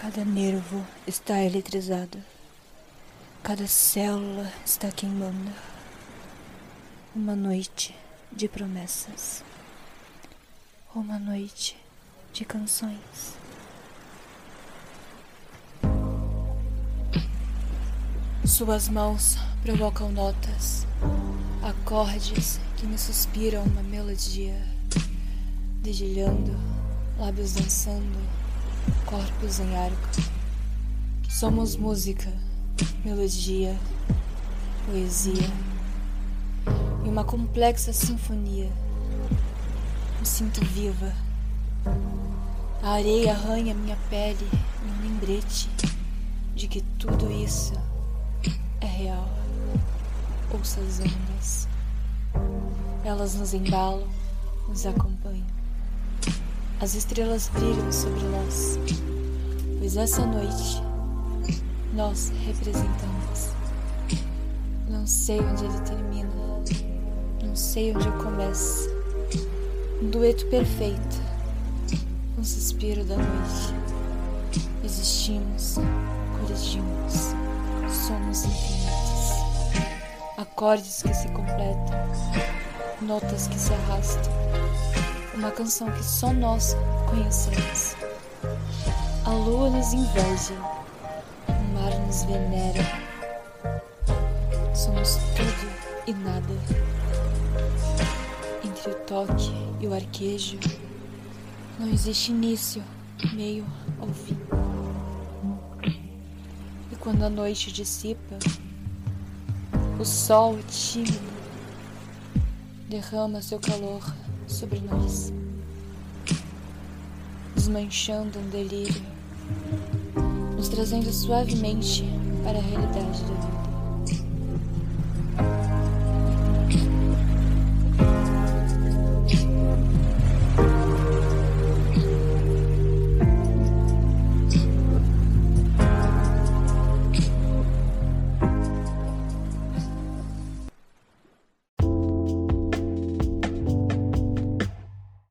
Cada nervo está eletrizado. Cada célula está queimando. Uma noite de promessas. Uma noite de canções. Suas mãos provocam notas, acordes que me suspiram uma melodia, dedilhando, lábios dançando, corpos em arco. Somos música, melodia, poesia e uma complexa sinfonia. Me sinto viva. A areia arranha minha pele, um lembrete de que tudo isso é real. Ouça as ondas. Elas nos embalam, nos acompanham. As estrelas brilham sobre nós, pois essa noite nós representamos. Não sei onde ele termina, não sei onde eu começo. Um dueto perfeito, um suspiro da noite. Existimos, coligimos somos infinitos. Acordes que se completam, notas que se arrastam. Uma canção que só nós conhecemos. A lua nos inveja, o mar nos venera. Somos tudo e nada. Entre o toque e o arquejo, não existe início, meio ou fim quando a noite dissipa, o sol tímido derrama seu calor sobre nós, desmanchando um delírio, nos trazendo suavemente para a realidade da vida.